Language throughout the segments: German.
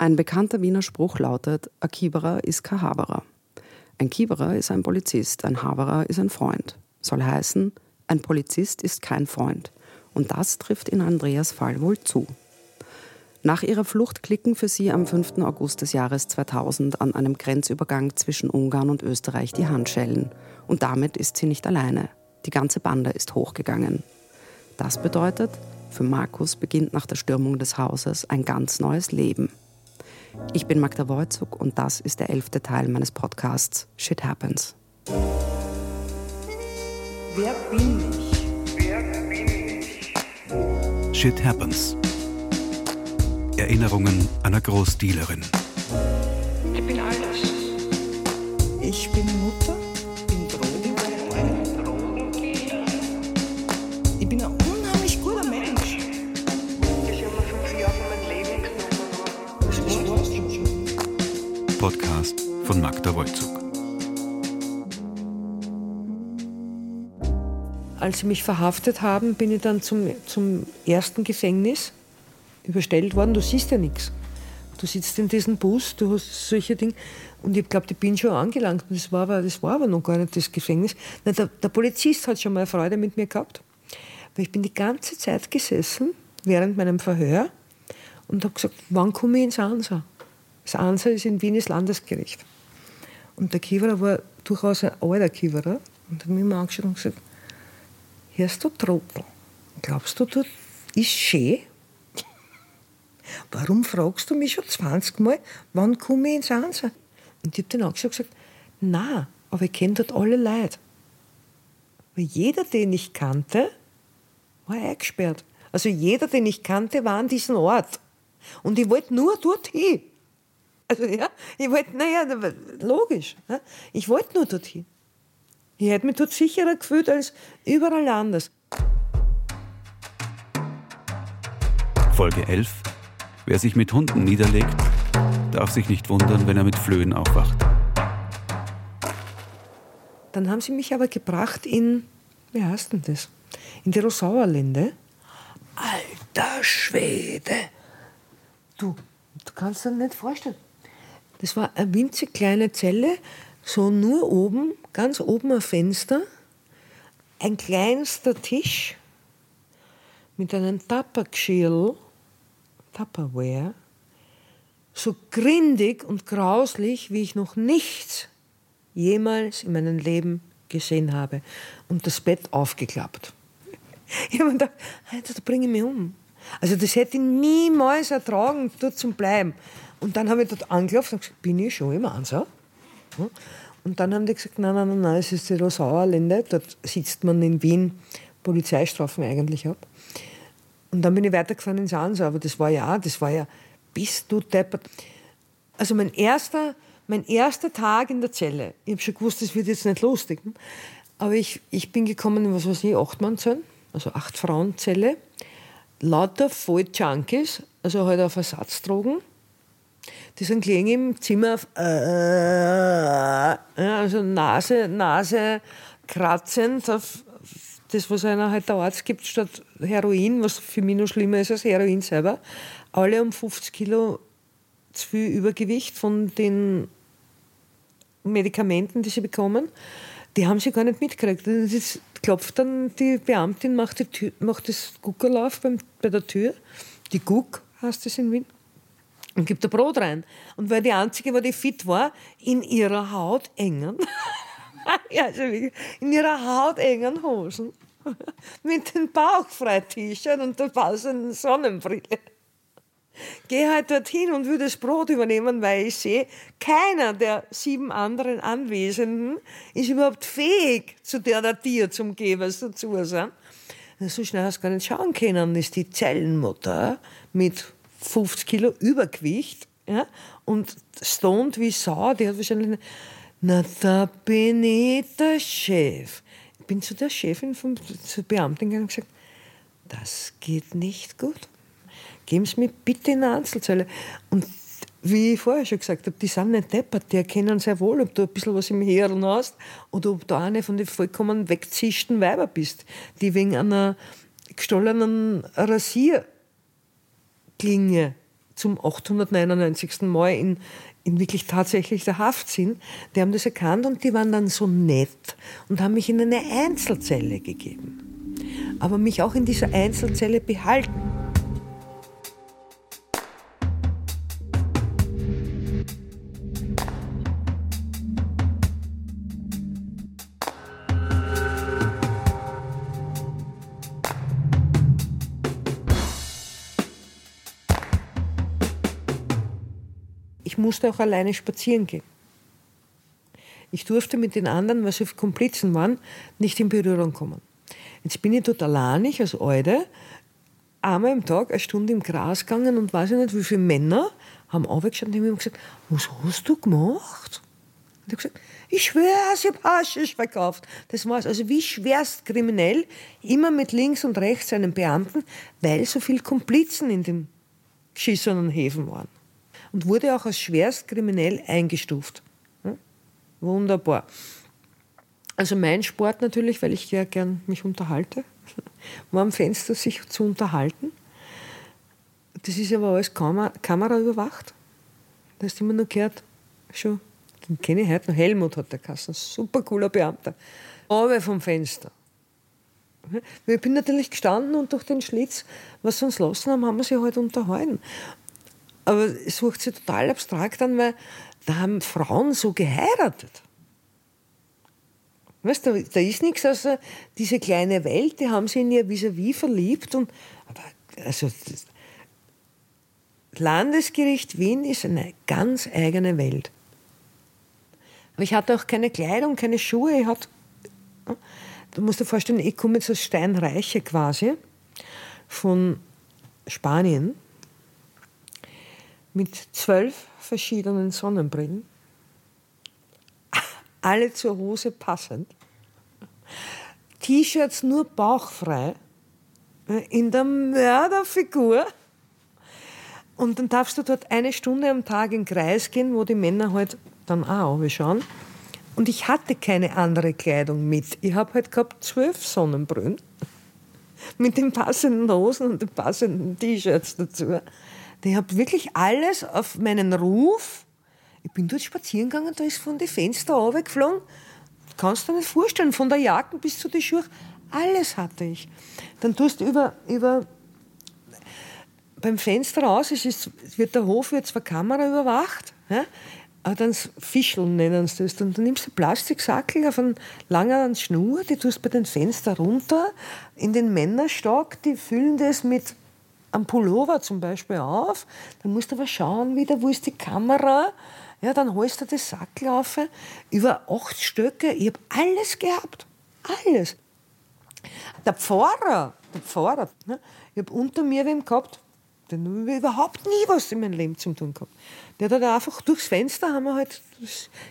Ein bekannter Wiener Spruch lautet, ein Kieberer ist kein Haberer. Ein Kieberer ist ein Polizist, ein Haberer ist ein Freund. Soll heißen, ein Polizist ist kein Freund. Und das trifft in Andreas Fall wohl zu. Nach ihrer Flucht klicken für sie am 5. August des Jahres 2000 an einem Grenzübergang zwischen Ungarn und Österreich die Handschellen. Und damit ist sie nicht alleine. Die ganze Bande ist hochgegangen. Das bedeutet, für Markus beginnt nach der Stürmung des Hauses ein ganz neues Leben. Ich bin Magda Wojcuk und das ist der elfte Teil meines Podcasts Shit Happens. Wer bin ich? Wer bin ich? Shit Happens. Erinnerungen einer Großdealerin. Ich bin alles. Ich bin Mutter, Podcast von Magda Wolzug. Als sie mich verhaftet haben, bin ich dann zum, zum ersten Gefängnis überstellt worden. Du siehst ja nichts. Du sitzt in diesem Bus, du hast solche Dinge. Und ich glaube, ich bin schon angelangt. Das war, aber, das war aber noch gar nicht das Gefängnis. Nein, der, der Polizist hat schon mal Freude mit mir gehabt. Weil ich bin die ganze Zeit gesessen, während meinem Verhör, und habe gesagt, wann komme ich ins Ansa? Das Ansa ist in Wien das Landesgericht. Und der Kiewerer war durchaus ein alter Kiewerer. Und hat mich immer angeschaut und gesagt, hörst du Trottel? Glaubst du, das ist schön? Warum fragst du mich schon 20 Mal, wann komme ich ins Ansa? Und ich habe den angeschaut und gesagt, na, aber ich kenne dort alle Leute. Weil jeder, den ich kannte, war eingesperrt. Also jeder, den ich kannte, war an diesem Ort. Und ich wollte nur dorthin. Also ja, ich wollte, naja, logisch. Ja, ich wollte nur dorthin. Ich hätte mich dort sicherer gefühlt als überall anders. Folge 11. Wer sich mit Hunden niederlegt, darf sich nicht wundern, wenn er mit Flöhen aufwacht. Dann haben sie mich aber gebracht in, wie heißt denn das? In die Rosauerlinde. Alter Schwede! Du, du kannst dir nicht vorstellen. Das war eine winzig kleine Zelle, so nur oben, ganz oben ein Fenster, ein kleinster Tisch mit einem Tappergeschirr, Tupperware, so grindig und grauslich, wie ich noch nichts jemals in meinem Leben gesehen habe. Und das Bett aufgeklappt. Ich habe mir gedacht, da bringe ich mich um. Also das hätte ich niemals ertragen, dort zu bleiben. Und dann habe ich dort angelaufen und gesagt, bin ich schon im Ansau? Und dann haben die gesagt, nein, nein, nein, es ist die Rosauerlinde, dort sitzt man in Wien Polizeistrafen eigentlich ab. Und dann bin ich weitergefahren ins Ansau, aber das war ja, das war ja, bist du deppert. Also mein erster, mein erster Tag in der Zelle, ich habe schon gewusst, das wird jetzt nicht lustig, aber ich, ich bin gekommen, was weiß ich, acht Mann Zellen, also acht Frauenzelle, lauter voll Junkies, also halt auf Ersatzdrogen. Die sind gelegen im Zimmer äh, also Nase, Nase kratzend auf das, was einer halt der Arzt gibt, statt Heroin, was für mich noch schlimmer ist als Heroin selber. Alle um 50 Kilo zu viel Übergewicht von den Medikamenten, die sie bekommen. Die haben sie gar nicht mitgekriegt. Das klopft dann die Beamtin, macht, die Tür, macht das Guckerlauf beim, bei der Tür. Die Guck heißt es in Wien. Und gibt ein Brot rein. Und weil die einzige, die fit war, in ihrer Haut engen, ja, also in ihrer hautengen Hosen, mit dem Bauchfrei-T-Shirt und der passenden Sonnenbrille. Gehe halt dorthin und würde das Brot übernehmen, weil ich sehe, keiner der sieben anderen Anwesenden ist überhaupt fähig, zu der der Tier zum Gebers dazu sind. So schnell hast du gar nicht schauen können, ist die Zellenmutter mit 50 Kilo Übergewicht ja, und stoned wie Sau, die hat wahrscheinlich, na da bin ich der Chef. Ich bin zu der Chefin, vom, zur Beamtin gegangen und gesagt, das geht nicht gut. Geben Sie mir bitte in eine Einzelzelle. Und wie ich vorher schon gesagt habe, die sind nicht deppert, die erkennen sehr wohl, ob du ein bisschen was im Hirn hast oder ob du eine von den vollkommen wegzischten Weiber bist, die wegen einer gestohlenen Rasierklinge zum 899. Mal in, in wirklich tatsächlich der Haft sind, die haben das erkannt und die waren dann so nett und haben mich in eine Einzelzelle gegeben. Aber mich auch in dieser Einzelzelle behalten. Ich musste auch alleine spazieren gehen. Ich durfte mit den anderen, weil sie Komplizen waren, nicht in Berührung kommen. Jetzt bin ich dort alleinig als Alte, einmal am Tag eine Stunde im Gras gegangen und weiß ich nicht, wie viele Männer haben aufgeschaut und haben gesagt, was hast du gemacht? Und ich gesagt, ich schwöre, ich habe Haschisch verkauft. Das war's. Also wie schwerst kriminell, immer mit links und rechts einen Beamten, weil so viele Komplizen in den geschissenen Häfen waren. Und wurde auch als schwerst kriminell eingestuft. Wunderbar. Also mein Sport natürlich, weil ich ja gern mich unterhalte, war am Fenster sich zu unterhalten. Das ist aber alles Kamera, Kamera überwacht. Da hast du immer noch gehört, schon, den kenne ich heute noch, Helmut hat der Kassen, super cooler Beamter. Aber vom Fenster. Ich bin natürlich gestanden und durch den Schlitz, was sie uns lassen haben, haben wir sich halt unterhalten. Aber es wirkt sich total abstrakt an, weil da haben Frauen so geheiratet. Weißt du, da ist nichts außer diese kleine Welt, die haben sie in ihr vis-à-vis verliebt. Und, aber also, das Landesgericht Wien ist eine ganz eigene Welt. Aber ich hatte auch keine Kleidung, keine Schuhe. Ich hatte, du musst dir vorstellen, ich komme jetzt aus Steinreiche quasi von Spanien mit zwölf verschiedenen Sonnenbrillen, alle zur Hose passend, T-Shirts nur bauchfrei, in der Mörderfigur. Und dann darfst du dort eine Stunde am Tag in den Kreis gehen, wo die Männer halt dann auch schauen. Und ich hatte keine andere Kleidung mit. Ich habe halt gehabt zwölf Sonnenbrillen mit den passenden Hosen und den passenden T-Shirts dazu. Ich habe wirklich alles auf meinen Ruf. Ich bin dort spazieren gegangen, da ist von den Fenstern runtergeflogen. Kannst du dir nicht vorstellen, von der Jacke bis zu den Schuhen. Alles hatte ich. Dann tust du über, über beim Fenster raus, es ist, wird der Hof wird zwar Kamera überwacht, ja, aber dann Fischeln nennen sie das. Und dann nimmst du Plastiksackel auf einen langen Schnur, die tust bei den Fenstern runter, in den Männerstock, die füllen das mit am Pullover zum Beispiel auf, dann musst du aber schauen wieder, wo ist die Kamera, ja, dann holst du das Sackel über acht Stöcke, ich habe alles gehabt, alles. Der Pfarrer, der Pfarrer, ne, ich habe unter mir wem gehabt, den habe überhaupt nie was in meinem Leben zu tun gehabt. Der hat einfach durchs Fenster, haben wir halt,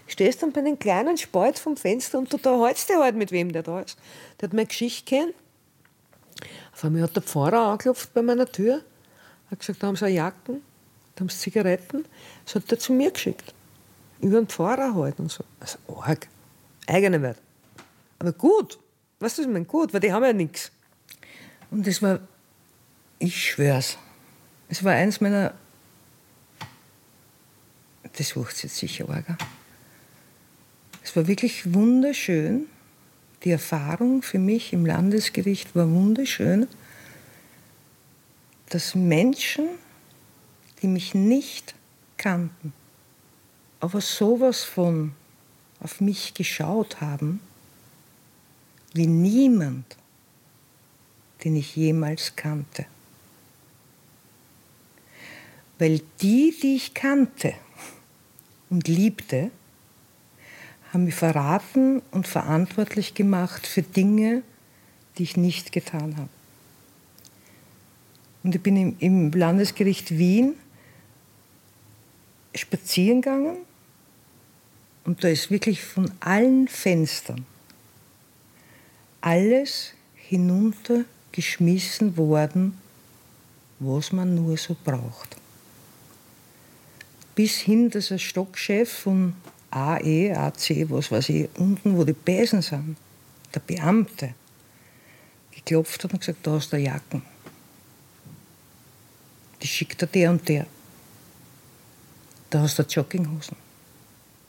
stehst dann bei einem kleinen Spalt vom Fenster und du da hältst du halt mit wem der da ist. Der hat meine Geschichte kennt auf einmal hat der Pfarrer angeklopft bei meiner Tür, hat gesagt, da haben sie eine Jacken, da haben sie Zigaretten. Das hat er zu mir geschickt. Über den Pfarrer halt und so. Also arg. Eigene Wert. Aber gut. Was ich meine? Gut, weil die haben ja nichts. Und das war, ich schwör's, es war eins meiner, das wucht jetzt sicher arg. Es war wirklich wunderschön die Erfahrung für mich im Landesgericht war wunderschön, dass Menschen, die mich nicht kannten, aber sowas von auf mich geschaut haben, wie niemand, den ich jemals kannte. Weil die, die ich kannte und liebte, haben mich verraten und verantwortlich gemacht für Dinge, die ich nicht getan habe. Und ich bin im, Landesgericht Wien spazieren gegangen und da ist wirklich von allen Fenstern alles hinuntergeschmissen worden, was man nur so braucht. Bis hin, dass ein Stockchef von AE, AC, was weiß ich, unten, wo die Besen sind, der Beamte, geklopft hat und gesagt, da hast du Jacken. Die schickt er der und der. da hast du Jogginghosen.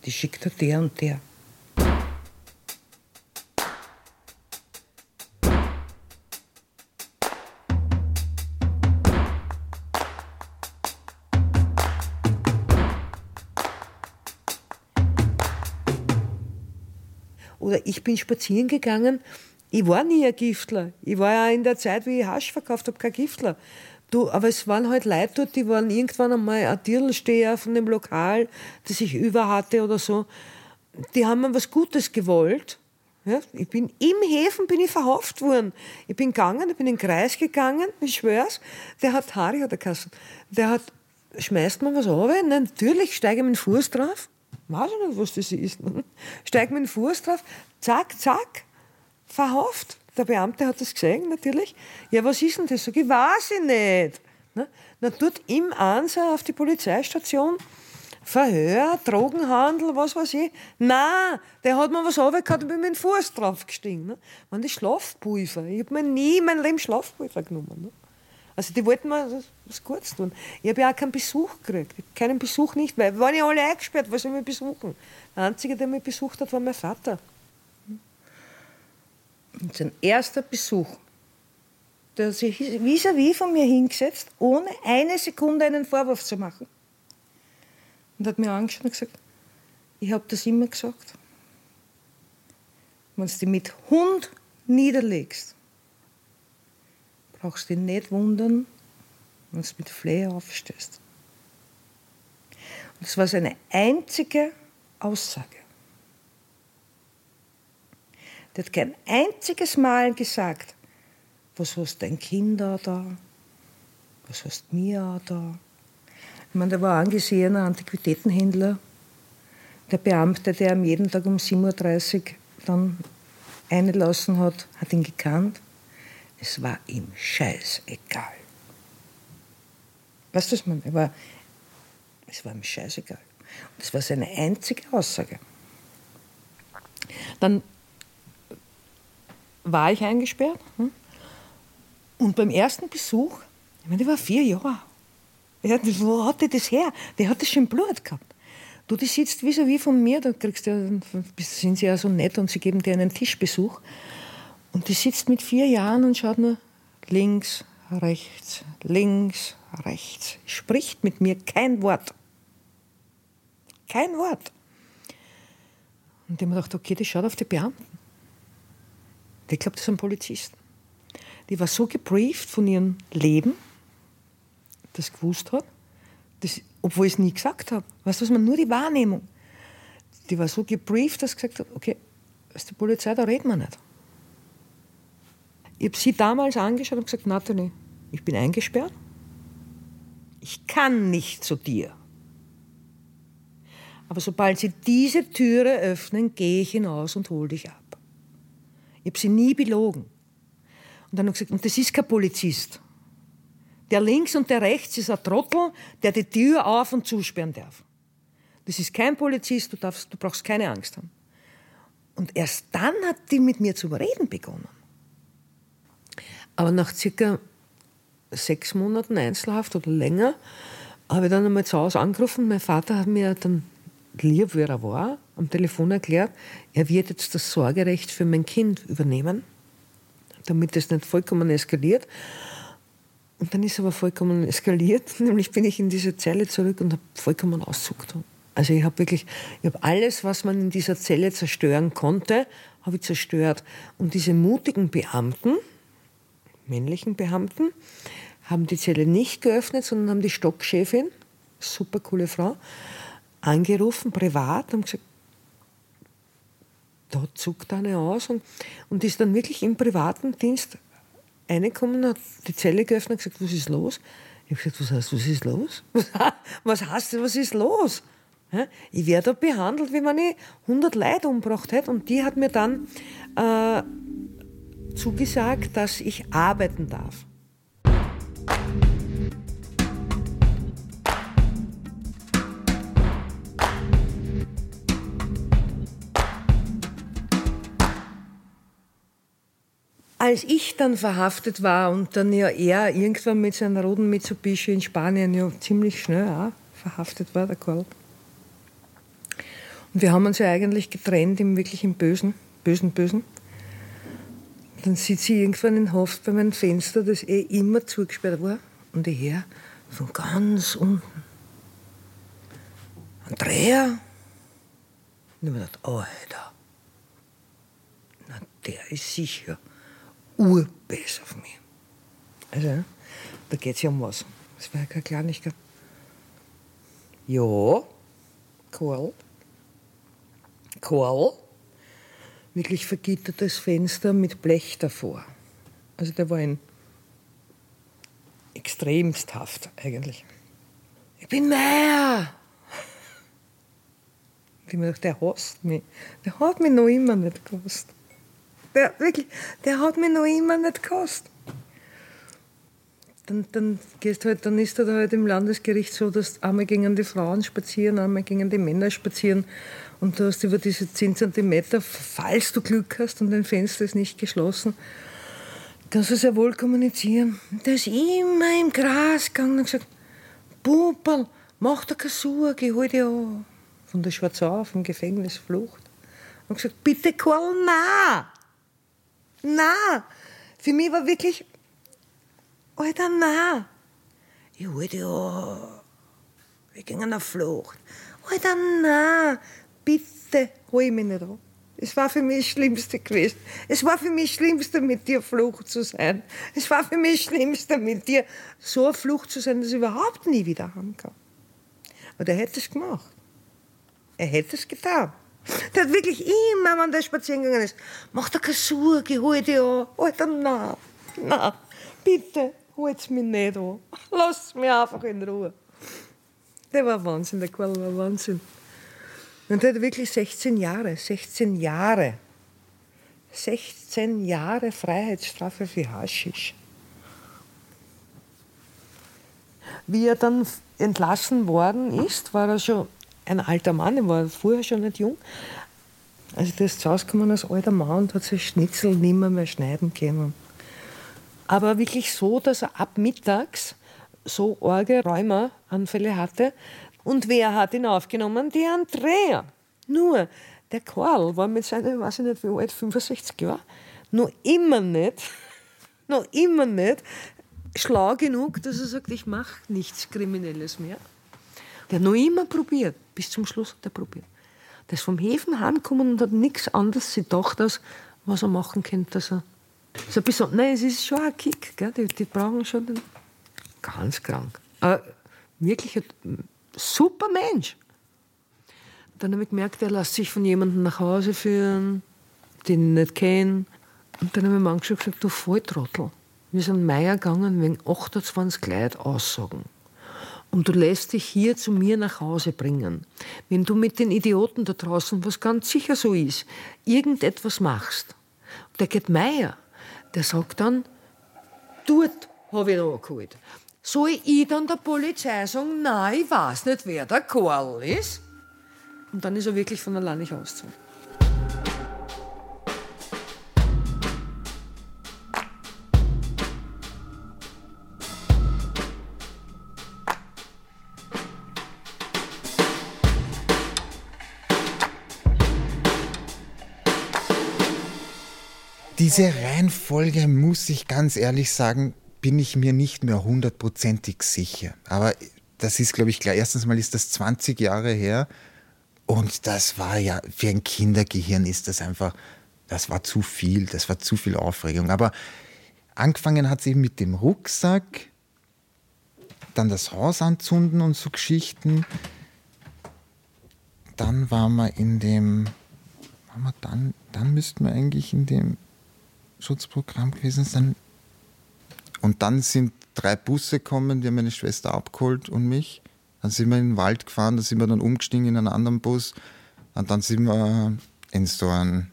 Die schickt dir der und der. Oder ich bin spazieren gegangen. Ich war nie ein Giftler. Ich war ja in der Zeit, wie ich Hasch verkauft habe, kein Giftler. Du, aber es waren halt Leute dort, die waren irgendwann einmal ein Dirlsteher von dem Lokal, das ich über hatte oder so. Die haben mir was Gutes gewollt. Ja, ich bin im Häfen bin ich verhaftet worden. Ich bin gegangen, ich bin in den Kreis gegangen, ich schwör's. Der hat Harry hat er geheißen. Der hat, schmeißt man was runter? Nein, natürlich, steige ich mit dem Fuß drauf. Weiß ich nicht, was das ist. Steig mit dem Fuß drauf, zack, zack, verhaftet. Der Beamte hat das gesehen, natürlich. Ja, was ist denn das? Sag ich, weiß ich nicht. Na, na dort im Ansar auf die Polizeistation, Verhör, Drogenhandel, was weiß ich. Nein, der hat mir was runtergehauen und bin mit dem Fuß drauf gestiegen. Ne? Waren die Schlafpulver. Ich habe mir nie in meinem Leben Schlafpulver genommen. Ne? Also die wollten mir was, Gutes tun. Ich habe ja auch keinen Besuch gekriegt. Keinen Besuch nicht, weil wir waren ja alle eingesperrt, was soll mich besuchen? Der Einzige, der mich besucht hat, war mein Vater. Und sein erster Besuch, der hat sich vis-à-vis von mir hingesetzt, ohne eine Sekunde einen Vorwurf zu machen. Und hat mir angeschaut und gesagt, ich habe das immer gesagt. Wenn du dich mit Hund niederlegst, brauchst dich nicht wundern, wenn du mit Flehe aufstehst. Und das war seine einzige Aussage. Der hat kein einziges Mal gesagt, was hast dein Kinder da? Was hast mir da? Ich meine, der war angesehener Antiquitätenhändler. Der Beamte, der ihm jeden Tag um 7.30 Uhr dann eingelassen hat, hat ihn gekannt. Es war ihm scheißegal. Weißt du, was man? War, es war ihm scheißegal. Das war seine einzige Aussage. Dann war ich eingesperrt. hm? Und beim ersten Besuch, ich meine, der war vier Jahre. Ja, wo hat der das her? Der hat das schon im Blut gehabt. Du, die sitzt vis-à-vis von mir, da kriegst du, sind sie ja so nett und sie geben dir einen Tischbesuch. Und die sitzt mit vier Jahren und schaut nur links, rechts, links, rechts. Spricht mit mir kein Wort. Kein Wort. Und ich habe mir gedacht, okay, die schaut auf die Beamten. Ich glaube, das sind Polizisten. Die war so gebrieft von ihrem Leben, das gewusst hat, das, obwohl ich es nie gesagt habe. Weißt du, was man nur die Wahrnehmung. Die war so gebrieft, dass sie gesagt hat, okay, ist die Polizei, da reden wir nicht. Ich habe sie damals angeschaut und gesagt, Nathalie, ich bin eingesperrt. Ich kann nicht zu dir. Aber sobald sie diese Türe öffnen, gehe ich hinaus und hole dich ab. Ich habe sie nie belogen. Und dann habe ich gesagt, und das ist kein Polizist. Der links und der rechts ist ein Trottel, der die Tür auf- und zusperren darf. Das ist kein Polizist, du, darfst, du brauchst keine Angst haben. Und erst dann hat die mit mir zu reden begonnen. Aber nach circa sechs Monaten Einzelhaft oder länger habe ich dann einmal zu Hause angerufen. Mein Vater hat mir dann, lieb wie er war, am Telefon erklärt, er wird jetzt das Sorgerecht für mein Kind übernehmen, damit es nicht vollkommen eskaliert. Und dann ist aber vollkommen eskaliert, nämlich bin ich in diese Zelle zurück und habe vollkommen auszuckt. Also ich habe wirklich, ich habe alles, was man in dieser Zelle zerstören konnte, habe ich zerstört. Und diese mutigen Beamten, männlichen Beamten, haben die Zelle nicht geöffnet, sondern haben die Stockchefin, super coole Frau, angerufen, privat, und gesagt, da zuckt eine aus und, und ist dann wirklich im privaten Dienst reingekommen, hat die Zelle geöffnet und gesagt, was ist los? Ich habe gesagt, was heißt, was ist los? Was heißt, was ist los? Ich werde da behandelt, wie wenn ich 100 Leute umgebracht hätte. Und die hat mir dann äh, zugesagt, dass ich arbeiten darf. Als ich dann verhaftet war und dann ja er irgendwann mit seinem roten Mitsubishi in Spanien ja ziemlich schnell auch verhaftet war, der Karl. Und wir haben uns ja eigentlich getrennt im wirklich im Bösen, Bösen, Bösen. Dann sitzt sie irgendwann in Haft bei meinem Fenster, das eh immer zugesperrt war. Und ich höre von ganz unten. Andrea? Und ich habe gedacht, Alter, na, der ist sicher urbesser auf mich. Also, da geht es ja um was. Das war ja keine Kleinigkeit. Ja, Karl. Karl. Wirklich vergittertes Fenster mit Blech davor. Also der war ein extremst haft eigentlich. Ich bin Meier! Ich mir gedacht, der hasst mich. Der hat mich noch immer nicht gehasst. Der, wirklich, der hat mich noch immer nicht gehasst. Dann, dann, gehst halt, dann ist er halt im Landesgericht so, dass einmal gingen die Frauen spazieren, einmal gingen die Männer spazieren. Und du hast über diese 10 cm, falls du Glück hast und dein Fenster ist nicht geschlossen, kannst du sehr wohl kommunizieren. Der ist immer im Gras gegangen und gesagt, Bubel, mach dir keine Sorge, hol dich an. Von der Schwarzau, vom Gefängnis, Flucht. Und gesagt, bitte Karl, na, na. Für mich war wirklich, Alter, na. Ich hol dich an. Wir gingen auf Flucht. Alter, na. Bitte hol ich mich nicht an. Es war für mich das Schlimmste gewesen. Es war für mich das Schlimmste, mit dir Flucht zu sein. Es war für mich das Schlimmste, mit dir so Flucht zu sein, dass ich überhaupt nie wieder kann. Aber er hätte es gemacht. Er hätte es getan. Der hat wirklich immer, wenn der spazieren gegangen ist, mach dir keine Sorge, hol dich an. Alter, na, na, bitte, hol's mich nicht an. Lass mich einfach in Ruhe. Der war Wahnsinn, der Karl war Wahnsinn. Und der hat wirklich 16 Jahre, 16 Jahre, 16 Jahre Freiheitsstrafe für Haschisch. Wie er dann entlassen worden ist, war er schon ein alter Mann, er war vorher schon nicht jung. Also der ist rausgekommen als alter Mann und hat sich Schnitzel nimmer mehr schneiden können. Aber wirklich so, dass er ab mittags so arge Rheumaanfälle hatte. Und wer hat ihn aufgenommen? Die Andrea. Nur, der Karl war mit seinen, weiß ich nicht wie alt, 65 Jahren, noch immer nicht, noch immer nicht schlau genug, dass er sagt, ich mache nichts Kriminelles mehr. Der hat noch immer probiert, bis zum Schluss hat er probiert. Der ist vom Häfen heimgekommen und hat nichts anderes gedacht, als was er machen könnte, dass er so ein bisschen, nein, es ist schon ein Kick, gell? Die, die brauchen schon den, ganz krank. Aber wirklich ein super Mensch. Dann habe ich gemerkt, er lässt sich von jemandem nach Hause führen, den ich nicht kenne. Und dann habe ich mir angeschaut und gesagt, du Volltrottel. Wir sind Meier gegangen wegen 28 Leute Aussagen. Und du lässt dich hier zu mir nach Hause bringen. Wenn du mit den Idioten da draußen, was ganz sicher so ist, irgendetwas machst, der geht Meier, der sagt dann, dort habe ich ihn angeholt. Soll ich dann der Polizei sagen, nein, ich weiß nicht, wer der Karl ist? Und dann ist er wirklich von allein nicht ausgezogen. Diese Reihenfolge, muss ich ganz ehrlich sagen, bin ich mir nicht mehr hundertprozentig sicher. Aber das ist, glaube ich, klar. Erstens mal ist das 20 Jahre her. Und das war ja, für ein Kindergehirn ist das einfach, das war zu viel, das war zu viel Aufregung. Aber angefangen hat es eben mit dem Rucksack, dann das Haus anzünden und so Geschichten. Dann waren wir in dem, waren wir dann, dann müssten wir eigentlich in dem Schutzprogramm gewesen sein. Und dann sind drei Busse gekommen, die haben meine Schwester abgeholt und mich. Dann sind wir in den Wald gefahren, da sind wir dann umgestiegen in einen anderen Bus. Und dann sind wir in so ein,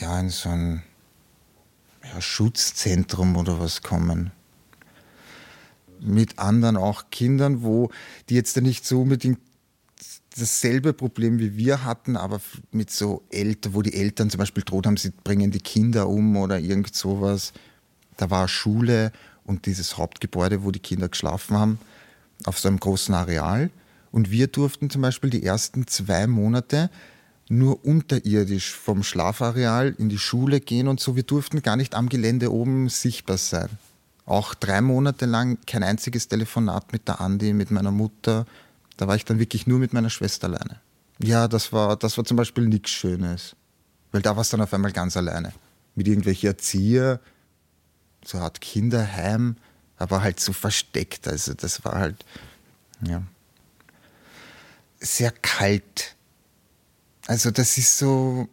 ja, in so ein ja, Schutzzentrum oder was gekommen. Mit anderen auch Kindern, wo die jetzt nicht so unbedingt dasselbe Problem wie wir hatten, aber mit so Eltern, wo die Eltern zum Beispiel droht haben, sie bringen die Kinder um oder irgend sowas. Da war Schule und dieses Hauptgebäude, wo die Kinder geschlafen haben. auf so einem großen Areal. Und wir durften zum Beispiel die ersten zwei Monate nur unterirdisch vom Schlafareal in die Schule gehen und so. Wir durften gar nicht am Gelände oben sichtbar sein. Auch drei Monate lang kein einziges Telefonat mit der Andi, mit meiner Mutter. Da war ich dann wirklich nur mit meiner Schwester alleine. Ja, das war, das war zum Beispiel nichts Schönes. Weil da war es dann auf einmal ganz alleine. Mit irgendwelchen Erzieher, so eine Art Kinderheim, aber halt so versteckt. Also das war halt, ja, sehr kalt. Also das ist so,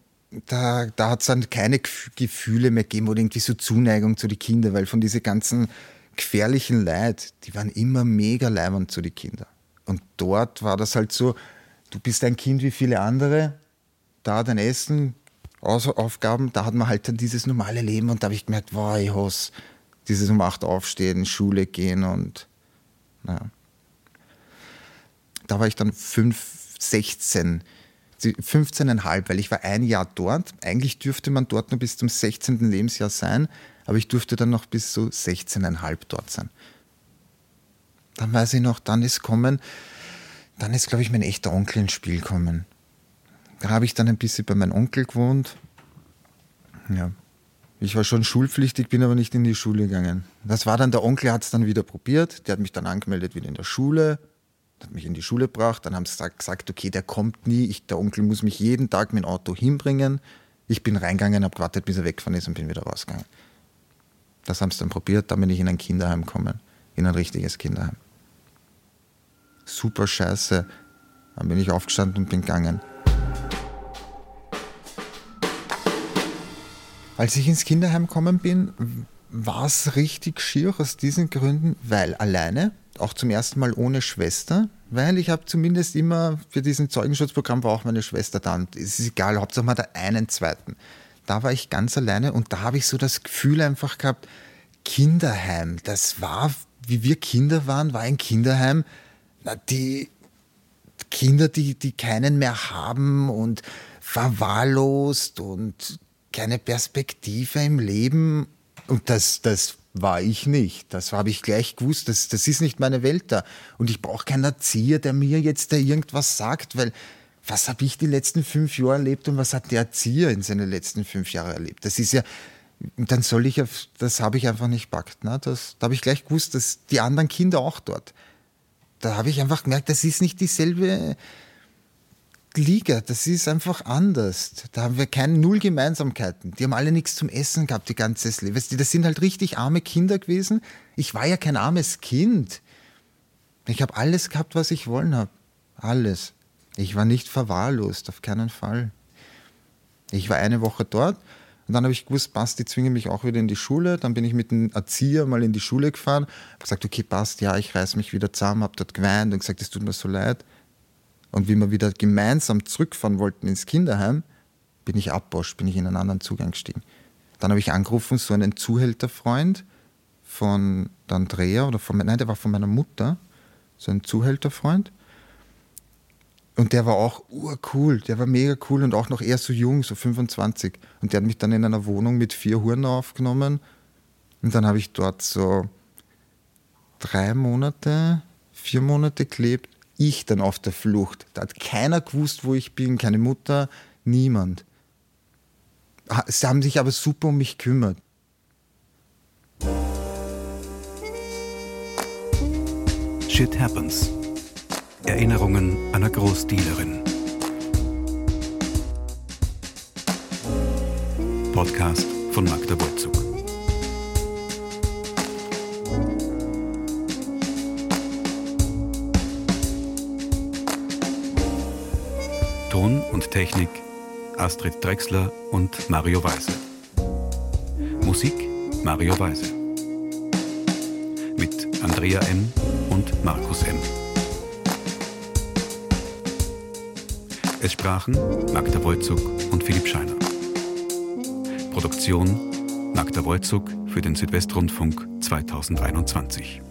da, da hat es dann keine Gefühle mehr gegeben oder irgendwie so Zuneigung zu den Kindern, weil von diesen ganzen gefährlichen Leid, die waren immer mega leibend zu den Kindern. Und dort war das halt so, du bist ein Kind wie viele andere, da dein Essen, Aufgaben, da hat man halt dann dieses normale Leben und da habe ich gemerkt, wow, ich hasse dieses um acht aufstehen, Schule gehen und naja. Da war ich dann fünf, 16 15,5, weil ich war ein Jahr dort. Eigentlich dürfte man dort nur bis zum 16. Lebensjahr sein, aber ich durfte dann noch bis zu 16,5 dort sein. Dann weiß ich noch, dann ist kommen, dann ist, glaube ich, mein echter Onkel ins Spiel gekommen. Da habe ich dann ein bisschen bei meinem Onkel gewohnt. Ja. Ich war schon schulpflichtig, bin aber nicht in die Schule gegangen. Das war dann, der Onkel hat es dann wieder probiert, der hat mich dann angemeldet wieder in der Schule hat mich in die Schule gebracht, dann haben sie gesagt, okay, der kommt nie, ich, der Onkel muss mich jeden Tag mit dem Auto hinbringen. Ich bin reingegangen, habe gewartet, bis er weggefahren ist und bin wieder rausgegangen. Das haben sie dann probiert, dann bin ich in ein Kinderheim gekommen, in ein richtiges Kinderheim. Super scheiße. Dann bin ich aufgestanden und bin gegangen. Als ich ins Kinderheim gekommen bin, war es richtig schier aus diesen Gründen, weil alleine auch zum ersten Mal ohne Schwester, weil ich habe zumindest immer für diesen Zeugenschutzprogramm war auch meine Schwester da und es ist egal, Hauptsache mal der einen zweiten. Da war ich ganz alleine und da habe ich so das Gefühl einfach gehabt, Kinderheim, das war, wie wir Kinder waren, war ein Kinderheim, na, die Kinder, die, die keinen mehr haben und verwahrlost und keine Perspektive im Leben und das, das war ich nicht. Das habe ich gleich gewusst. Das, das ist nicht meine Welt da. Und ich brauche keinen Erzieher, der mir jetzt da irgendwas sagt, weil was habe ich die letzten fünf Jahre erlebt und was hat der Erzieher in seinen letzten fünf Jahren erlebt? Das ist ja, dann soll ich, das habe ich einfach nicht packt. Ne? Das, da habe ich gleich gewusst, dass die anderen Kinder auch dort. Da habe ich einfach gemerkt, das ist nicht dieselbe Liga, das ist einfach anders. Da haben wir keine Null Gemeinsamkeiten. Die haben alle nichts zum Essen gehabt, die ganze Leben. Das sind halt richtig arme Kinder gewesen. Ich war ja kein armes Kind. Ich habe alles gehabt, was ich wollen habe. Alles. Ich war nicht verwahrlost, auf keinen Fall. Ich war eine Woche dort und dann habe ich gewusst, passt, die zwingen mich auch wieder in die Schule. Dann bin ich mit dem Erzieher mal in die Schule gefahren, habe gesagt, okay, passt, ja, ich reiß mich wieder zusammen, habe dort geweint und gesagt, es tut mir so leid. Und wie wir wieder gemeinsam zurückfahren wollten ins Kinderheim, bin ich abbosch, bin ich in einen anderen Zugang gestiegen. Dann habe ich angerufen, so einen Zuhälterfreund von der Andrea oder von, nein, der war von meiner Mutter, so ein Zuhälterfreund. Und der war auch urcool, der war mega cool und auch noch eher so jung, so 25. Und der hat mich dann in einer Wohnung mit vier Huren aufgenommen. Und dann habe ich dort so drei Monate, vier Monate gelebt ich dann auf der Flucht. Da hat keiner gewusst, wo ich bin, keine Mutter, niemand. Sie haben sich aber super um mich gekümmert. Shit Happens. Erinnerungen einer Großdealerin. Podcast von Magda Wolzug. Ton und Technik Astrid Drexler und Mario Weise. Musik Mario Weise. Mit Andrea M. und Markus M. Es sprachen Magda Wolzug und Philipp Scheiner. Produktion Magda Wolzug für den Südwestrundfunk 2021.